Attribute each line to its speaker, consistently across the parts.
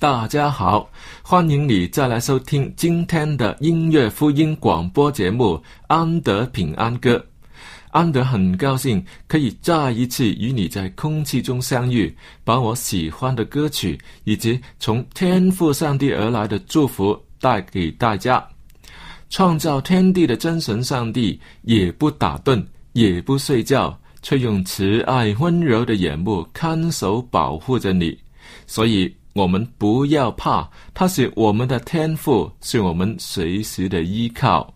Speaker 1: 大家好，欢迎你再来收听今天的音乐福音广播节目《安德平安歌》。安德很高兴可以再一次与你在空气中相遇，把我喜欢的歌曲以及从天赋上帝而来的祝福带给大家。创造天地的真神上帝也不打盹，也不睡觉，却用慈爱温柔的眼目看守保护着你，所以。我们不要怕，它是我们的天赋，是我们随时的依靠。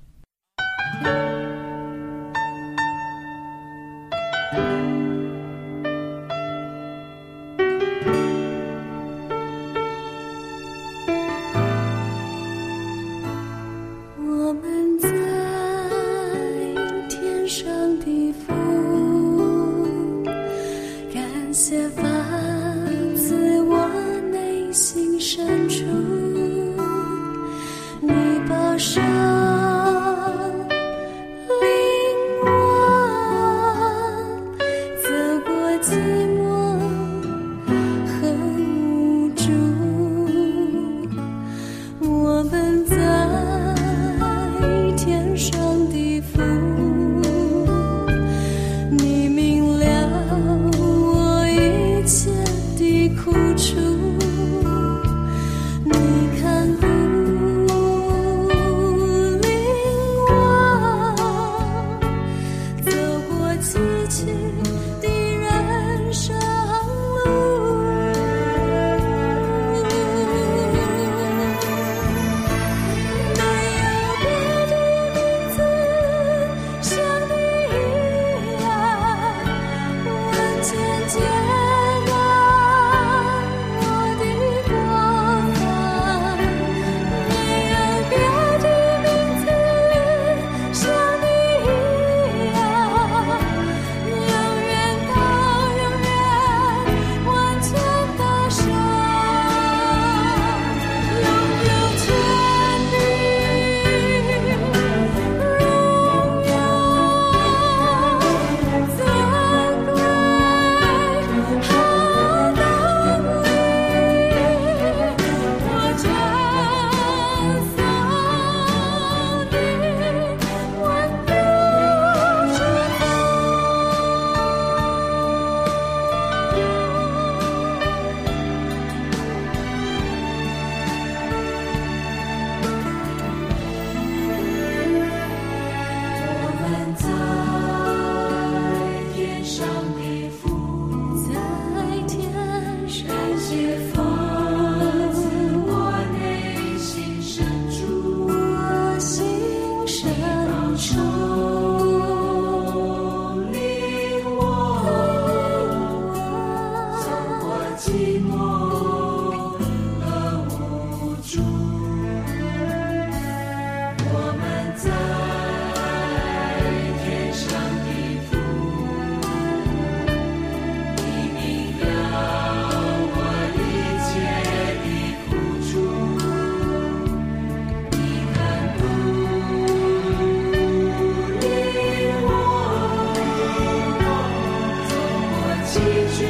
Speaker 2: 寄去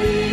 Speaker 2: 你。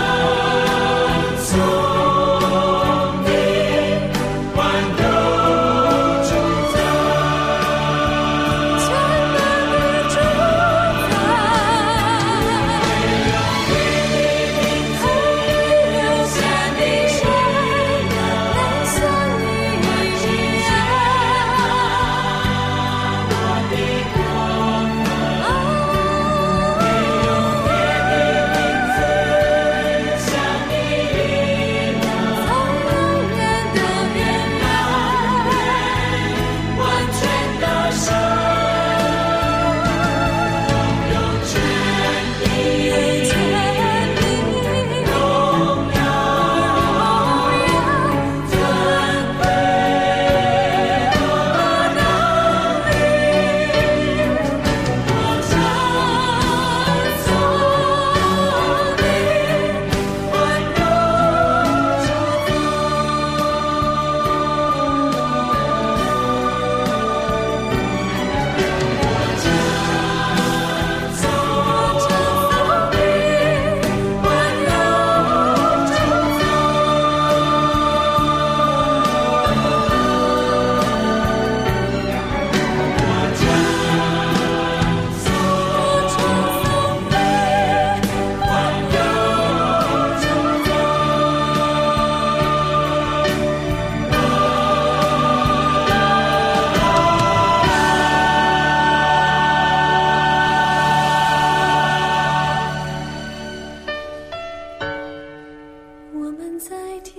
Speaker 2: now.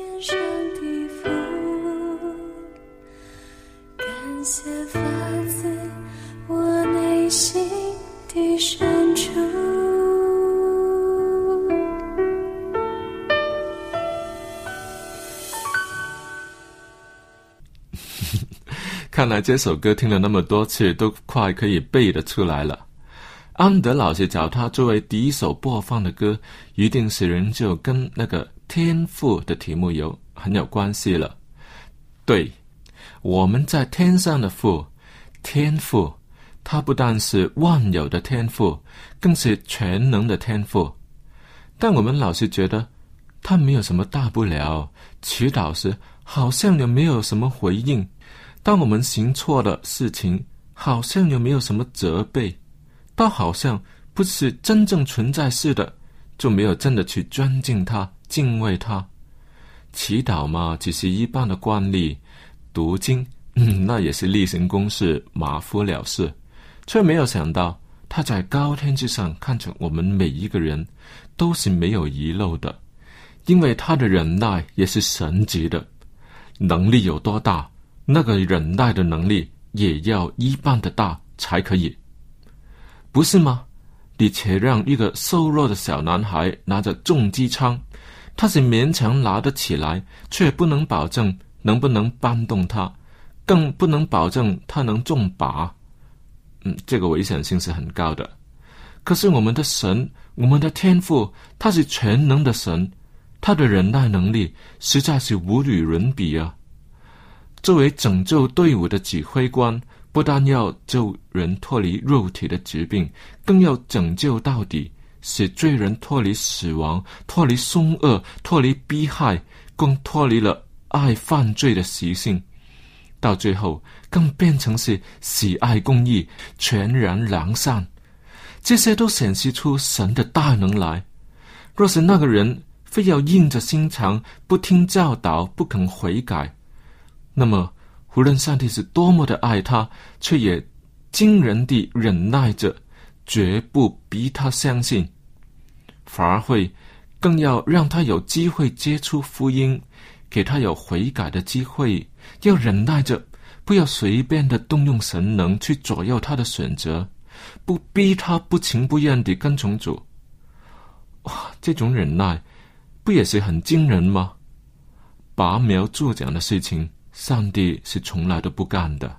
Speaker 2: 天上地覆，感谢发自我内心的深处
Speaker 1: 看来这首歌听了那么多次，都快可以背得出来了。安德老师找他作为第一首播放的歌，一定是人就跟那个天赋的题目有很有关系了。对，我们在天上的父，天赋，他不但是万有的天赋，更是全能的天赋。但我们老是觉得他没有什么大不了，祈祷时好像也没有什么回应。当我们行错了事情，好像又没有什么责备，倒好像不是真正存在似的，就没有真的去尊敬他、敬畏他。祈祷嘛，只是一般的惯例；读经，嗯，那也是例行公事、马虎了事。却没有想到，他在高天之上看着我们每一个人，都是没有遗漏的，因为他的忍耐也是神级的，能力有多大？那个忍耐的能力也要一般的大才可以，不是吗？你且让一个瘦弱的小男孩拿着重机枪，他是勉强拿得起来，却不能保证能不能搬动它，更不能保证他能中靶。嗯，这个危险性是很高的。可是我们的神，我们的天赋，他是全能的神，他的忍耐能力实在是无与伦比啊。作为拯救队伍的指挥官，不但要救人脱离肉体的疾病，更要拯救到底，使罪人脱离死亡、脱离凶恶、脱离逼害，更脱离了爱犯罪的习性。到最后，更变成是喜爱公义、全然良善。这些都显示出神的大能来。若是那个人非要硬着心肠，不听教导，不肯悔改。那么，无论上帝是多么的爱他，却也惊人地忍耐着，绝不逼他相信，反而会更要让他有机会接触福音，给他有悔改的机会，要忍耐着，不要随便的动用神能去左右他的选择，不逼他不情不愿地跟从主。哇，这种忍耐，不也是很惊人吗？拔苗助长的事情。上帝是从来都不干的。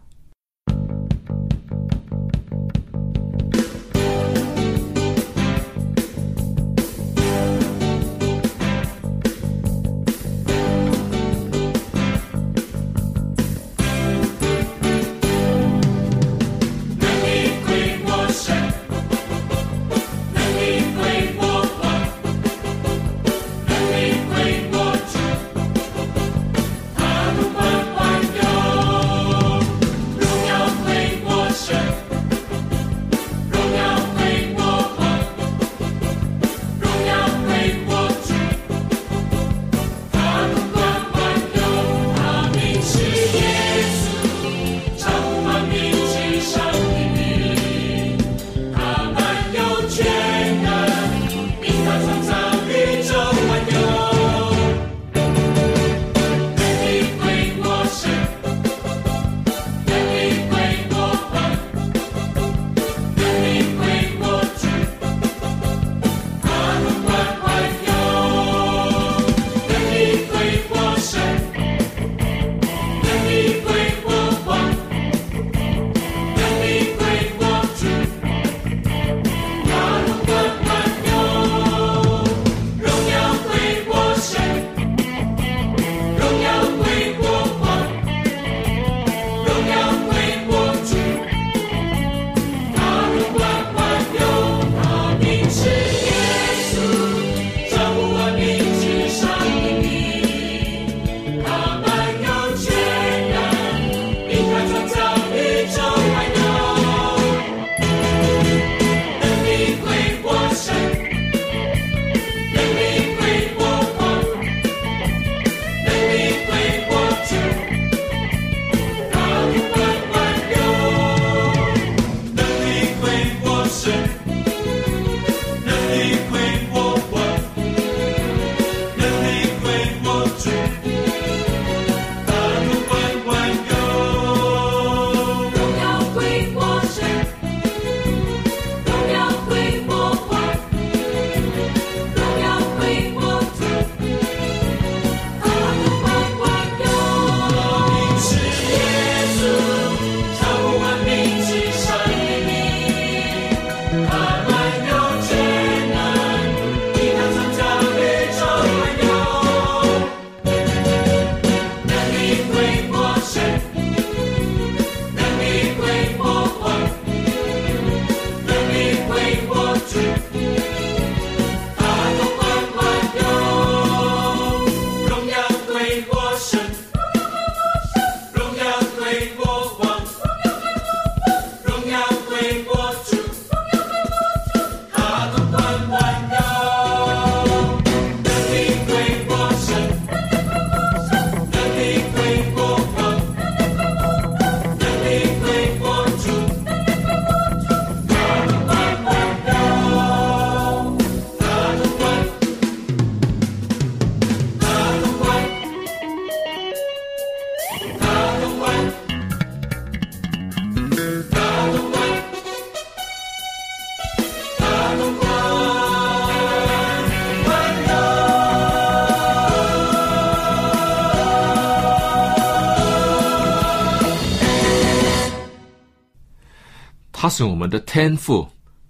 Speaker 1: 是我们的天父，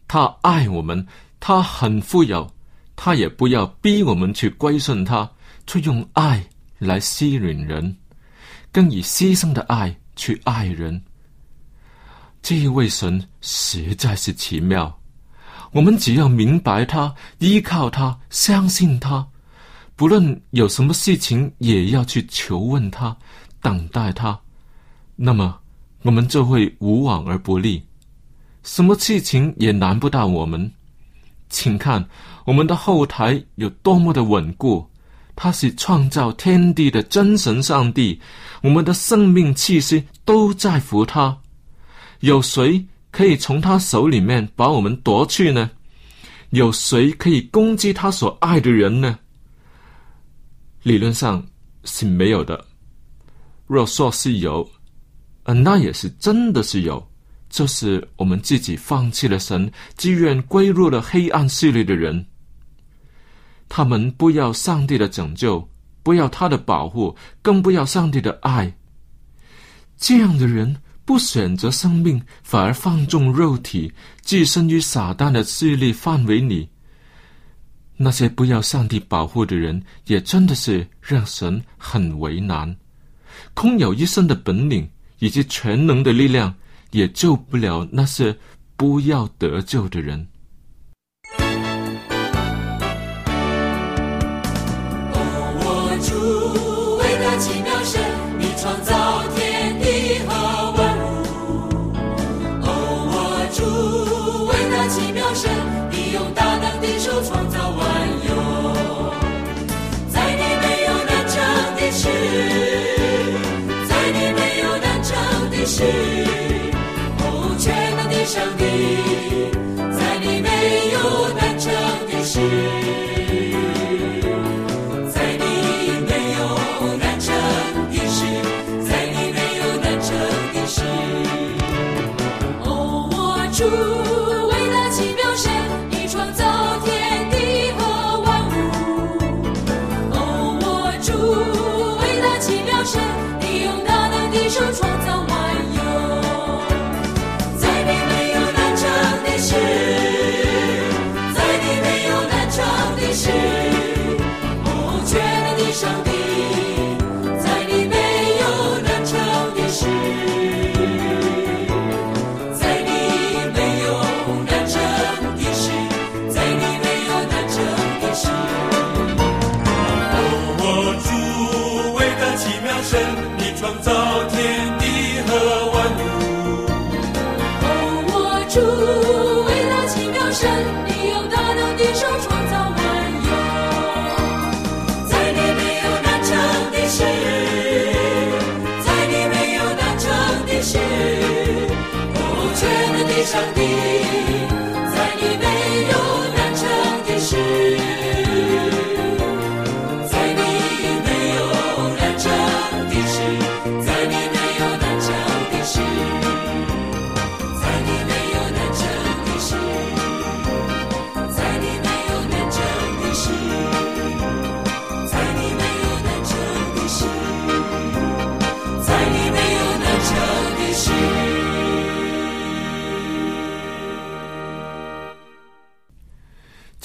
Speaker 1: 他爱我们，他很富有，他也不要逼我们去归顺他，去用爱来吸引人，更以牺牲的爱去爱人。这一位神实在是奇妙，我们只要明白他，依靠他，相信他，不论有什么事情，也要去求问他，等待他，那么我们就会无往而不利，什么事情也难不到我们。请看我们的后台有多么的稳固，他是创造天地的真神上帝，我们的生命气息都在乎他。有谁可以从他手里面把我们夺去呢？有谁可以攻击他所爱的人呢？理论上是没有的。若说是有，嗯，那也是真的是有，这是我们自己放弃了神，自愿归入了黑暗势力的人。他们不要上帝的拯救，不要他的保护，更不要上帝的爱。这样的人。不选择生命，反而放纵肉体，置身于撒旦的势力范围里。那些不要上帝保护的人，也真的是让神很为难。空有一身的本领以及全能的力量，也救不了那些不要得救的人。mis.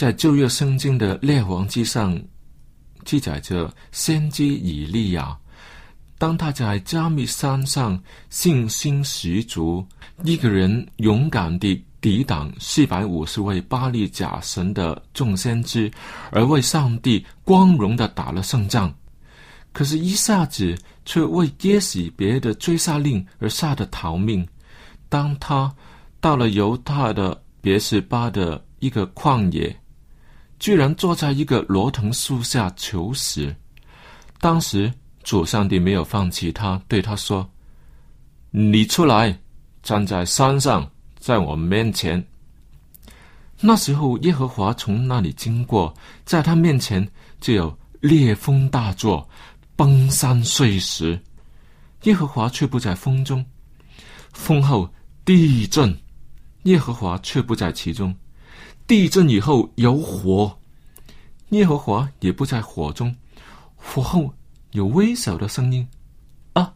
Speaker 1: 在旧约圣经的列王记上记载着先知以利亚，当他在加密山上信心十足，一个人勇敢地抵挡四百五十位巴利假神的众先知，而为上帝光荣的打了胜仗。可是，一下子却为接死别的追杀令而吓得逃命。当他到了犹太的别是巴的一个旷野。居然坐在一个罗藤树下求死。当时主上帝没有放弃他，对他说：“你出来，站在山上，在我面前。”那时候耶和华从那里经过，在他面前就有烈风大作，崩山碎石。耶和华却不在风中，风后地震，耶和华却不在其中。地震以后有火，耶和华也不在火中。火后有微小的声音，啊！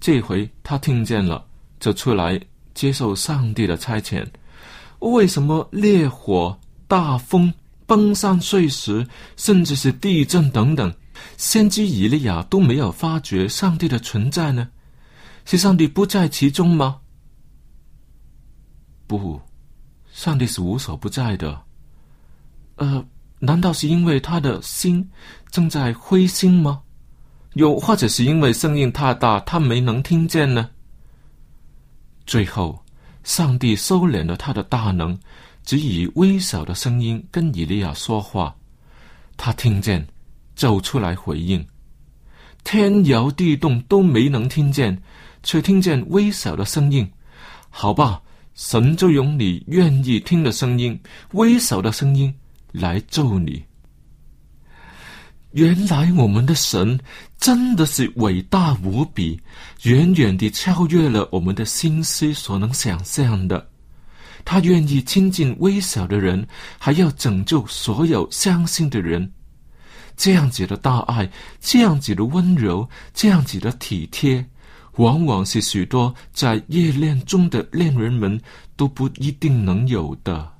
Speaker 1: 这回他听见了，就出来接受上帝的差遣？为什么烈火、大风、崩山碎石，甚至是地震等等，先知以利亚都没有发觉上帝的存在呢？是上帝不在其中吗？不，上帝是无所不在的。呃，难道是因为他的心正在灰心吗？又或者是因为声音太大，他没能听见呢？最后，上帝收敛了他的大能，只以微小的声音跟以利亚说话。他听见，走出来回应。天摇地动都没能听见，却听见微小的声音。好吧，神就用你愿意听的声音，微小的声音来咒你。原来我们的神真的是伟大无比，远远地超越了我们的心思所能想象的。他愿意亲近微小的人，还要拯救所有相信的人。这样子的大爱，这样子的温柔，这样子的体贴，往往是许多在夜恋中的恋人们都不一定能有的。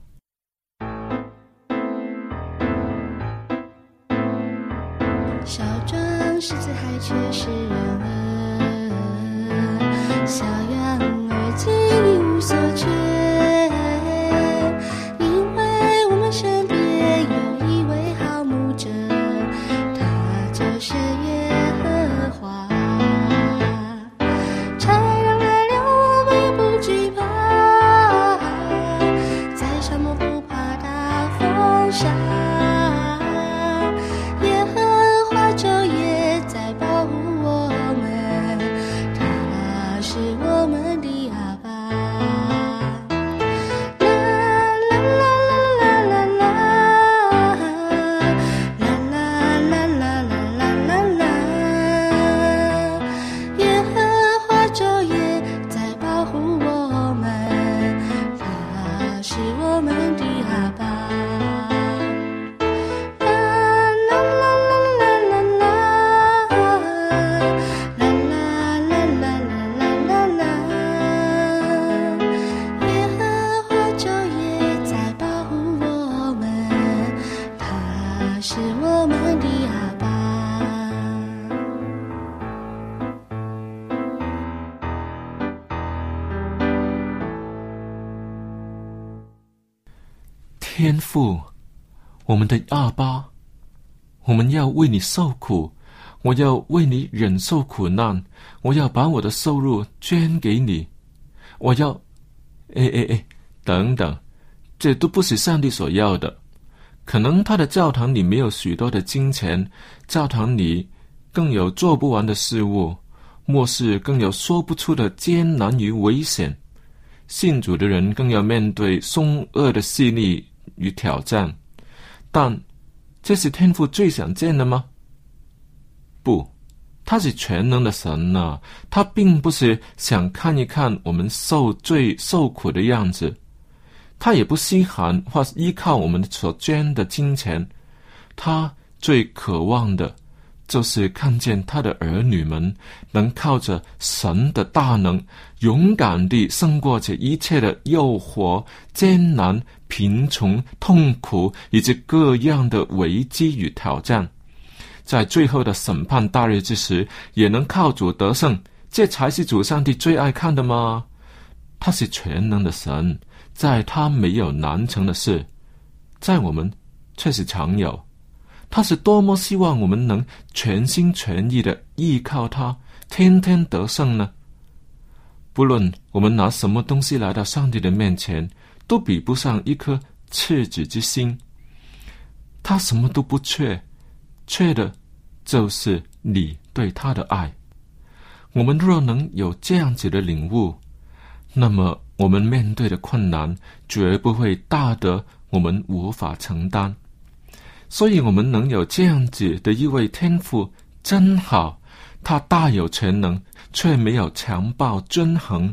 Speaker 3: 小庄是在海却是人山。
Speaker 1: 天父，我们的阿爸，我们要为你受苦，我要为你忍受苦难，我要把我的收入捐给你，我要，哎哎哎，等等，这都不是上帝所要的。可能他的教堂里没有许多的金钱，教堂里更有做不完的事物，末世更有说不出的艰难与危险。信主的人更要面对凶恶的势力与挑战，但这是天父最想见的吗？不，他是全能的神呐、他并不是想看一看我们受罪受苦的样子，他也不稀罕或依靠我们所捐的金钱，他最渴望的。就是看见他的儿女们能靠着神的大能，勇敢地胜过这一切的诱惑、艰难、贫穷、痛苦以及各样的危机与挑战，在最后的审判大日之时，也能靠主得胜。这才是主上帝最爱看的吗？他是全能的神，在他没有难成的事，在我们却是常有。他是多么希望我们能全心全意的依靠他，天天得胜呢？不论我们拿什么东西来到上帝的面前，都比不上一颗赤子之心。他什么都不缺，缺的就是你对他的爱。我们若能有这样子的领悟，那么我们面对的困难绝不会大得我们无法承担。所以，我们能有这样子的一位天父，真好。他大有全能，却没有强暴均衡；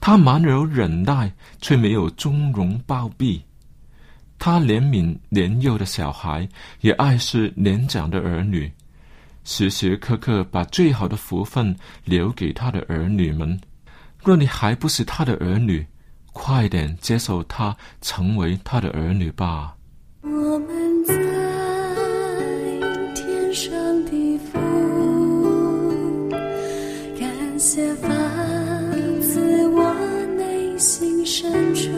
Speaker 1: 他满有忍耐，却没有纵容暴毙。他怜悯年幼的小孩，也爱惜年长的儿女，时时刻刻把最好的福分留给他的儿女们。若你还不是他的儿女，快点接受他，成为他的儿女吧。
Speaker 4: 感谢发自我内心深处，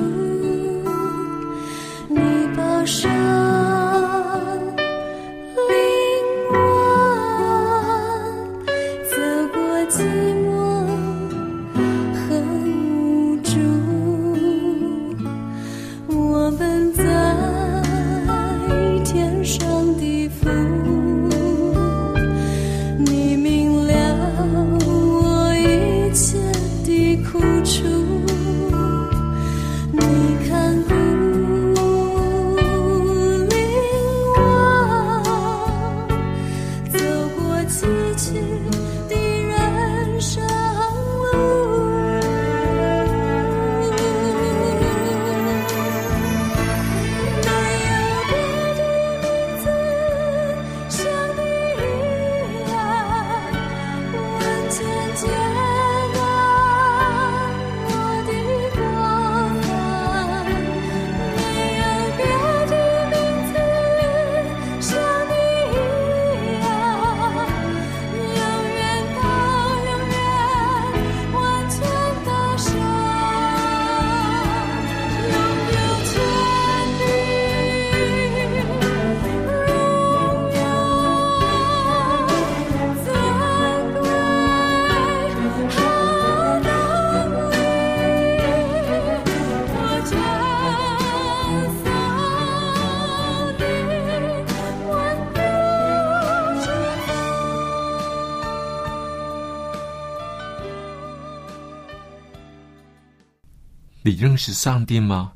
Speaker 1: 认识上帝吗？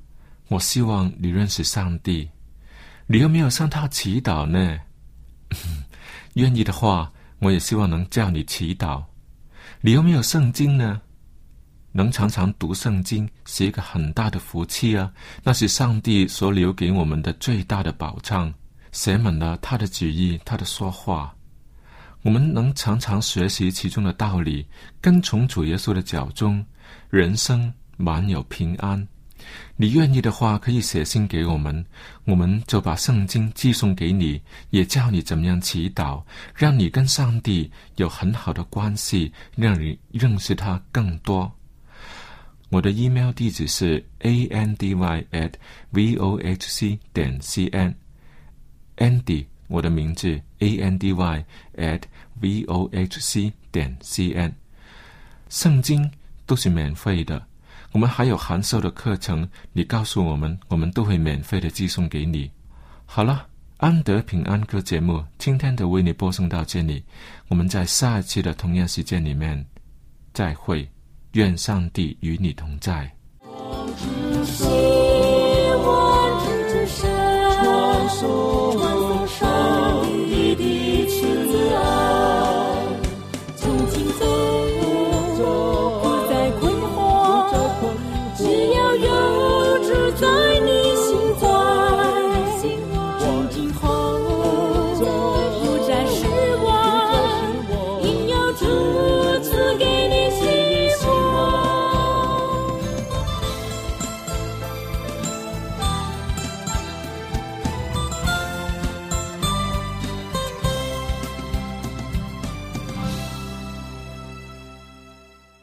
Speaker 1: 我希望你认识上帝。你有没有向他祈祷呢？愿意的话，我也希望能叫你祈祷。你有没有圣经呢？能常常读圣经是一个很大的福气啊！那是上帝所留给我们的最大的保障，写满了他的旨意，他的说话。我们能常常学习其中的道理，跟从主耶稣的脚中，人生满有平安。你愿意的话，可以写信给我们，我们就把圣经寄送给你，也教你怎么样祈祷，让你跟上帝有很好的关系，让你认识他更多。我的 email 地址是 a n d y at v o h c 点 c n。Andy，我的名字 A N D Y at v o h c 点 c n。圣经都是免费的，我们还有函授的课程，你告诉我们，我们都会免费的寄送给你。好了，安德平安歌节目今天的为你播送到这里，我们在下一期的同样时间里面再会，愿上帝与你同在。